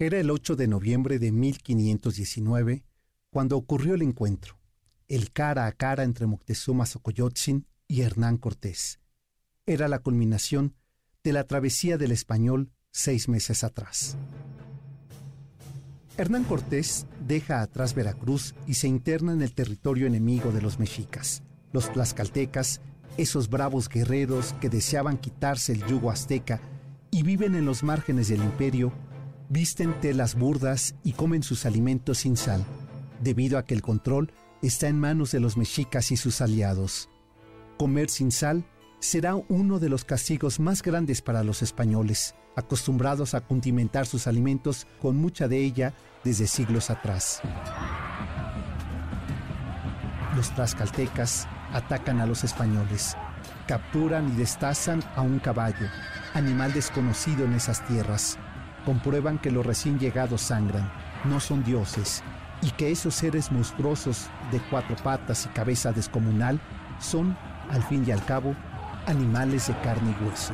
Era el 8 de noviembre de 1519 cuando ocurrió el encuentro, el cara a cara entre Moctezuma Xocoyotzin y Hernán Cortés. Era la culminación de la travesía del español seis meses atrás. Hernán Cortés deja atrás Veracruz y se interna en el territorio enemigo de los mexicas, los tlaxcaltecas, esos bravos guerreros que deseaban quitarse el yugo azteca y viven en los márgenes del imperio visten telas burdas y comen sus alimentos sin sal, debido a que el control está en manos de los mexicas y sus aliados. Comer sin sal será uno de los castigos más grandes para los españoles, acostumbrados a condimentar sus alimentos con mucha de ella desde siglos atrás. Los tlaxcaltecas atacan a los españoles, capturan y destazan a un caballo, animal desconocido en esas tierras comprueban que los recién llegados sangran, no son dioses, y que esos seres monstruosos de cuatro patas y cabeza descomunal son, al fin y al cabo, animales de carne y hueso.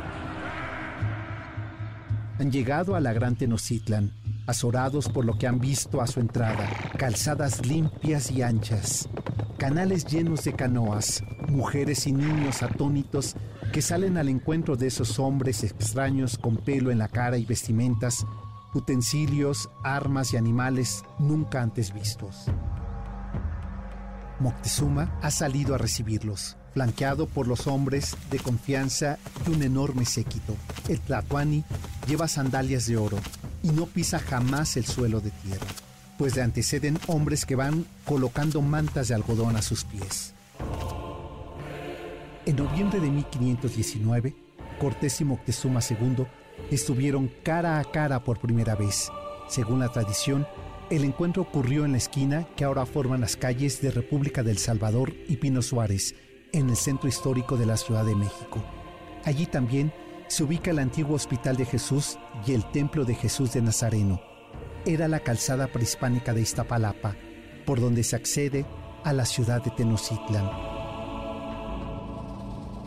Han llegado a la gran Tenochtitlan, azorados por lo que han visto a su entrada, calzadas limpias y anchas, canales llenos de canoas, mujeres y niños atónitos que salen al encuentro de esos hombres extraños con pelo en la cara y vestimentas, utensilios, armas y animales nunca antes vistos. Moctezuma ha salido a recibirlos, flanqueado por los hombres de confianza y un enorme séquito. El Tlatuani lleva sandalias de oro y no pisa jamás el suelo de tierra, pues le anteceden hombres que van colocando mantas de algodón a sus pies. En noviembre de 1519, Cortés y Moctezuma II estuvieron cara a cara por primera vez. Según la tradición, el encuentro ocurrió en la esquina que ahora forman las calles de República del Salvador y Pino Suárez, en el centro histórico de la Ciudad de México. Allí también se ubica el antiguo Hospital de Jesús y el Templo de Jesús de Nazareno. Era la calzada prehispánica de Iztapalapa, por donde se accede a la ciudad de Tenochtitlan.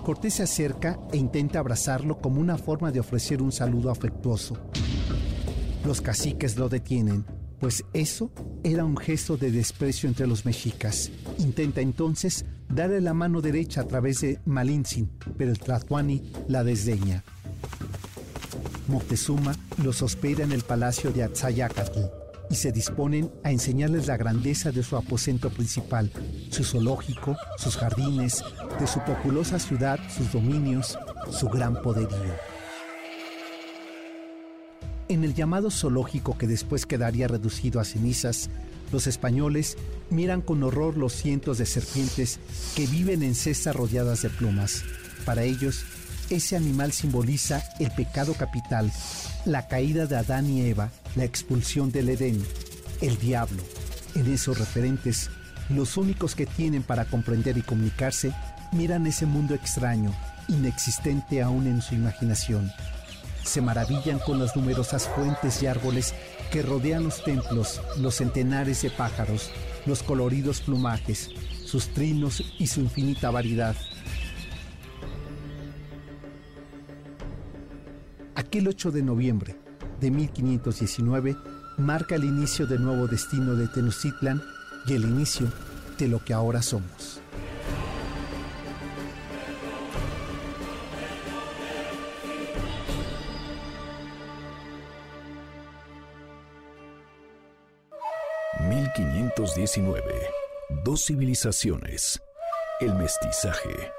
Cortés se acerca e intenta abrazarlo como una forma de ofrecer un saludo afectuoso. Los caciques lo detienen, pues eso era un gesto de desprecio entre los mexicas. Intenta entonces darle la mano derecha a través de Malintzin, pero el Tlatuani la desdeña. Moctezuma los hospeda en el palacio de Atzayacatl y se disponen a enseñarles la grandeza de su aposento principal, su zoológico, sus jardines, de su populosa ciudad, sus dominios, su gran poderío. En el llamado zoológico que después quedaría reducido a cenizas, los españoles miran con horror los cientos de serpientes que viven en cestas rodeadas de plumas. Para ellos, ese animal simboliza el pecado capital, la caída de Adán y Eva la expulsión del Edén, el diablo. En esos referentes, los únicos que tienen para comprender y comunicarse, miran ese mundo extraño, inexistente aún en su imaginación. Se maravillan con las numerosas fuentes y árboles que rodean los templos, los centenares de pájaros, los coloridos plumajes, sus trinos y su infinita variedad. Aquel 8 de noviembre, de 1519 marca el inicio del nuevo destino de Tenochtitlan y el inicio de lo que ahora somos. ...1519... Dos civilizaciones... ...el mestizaje...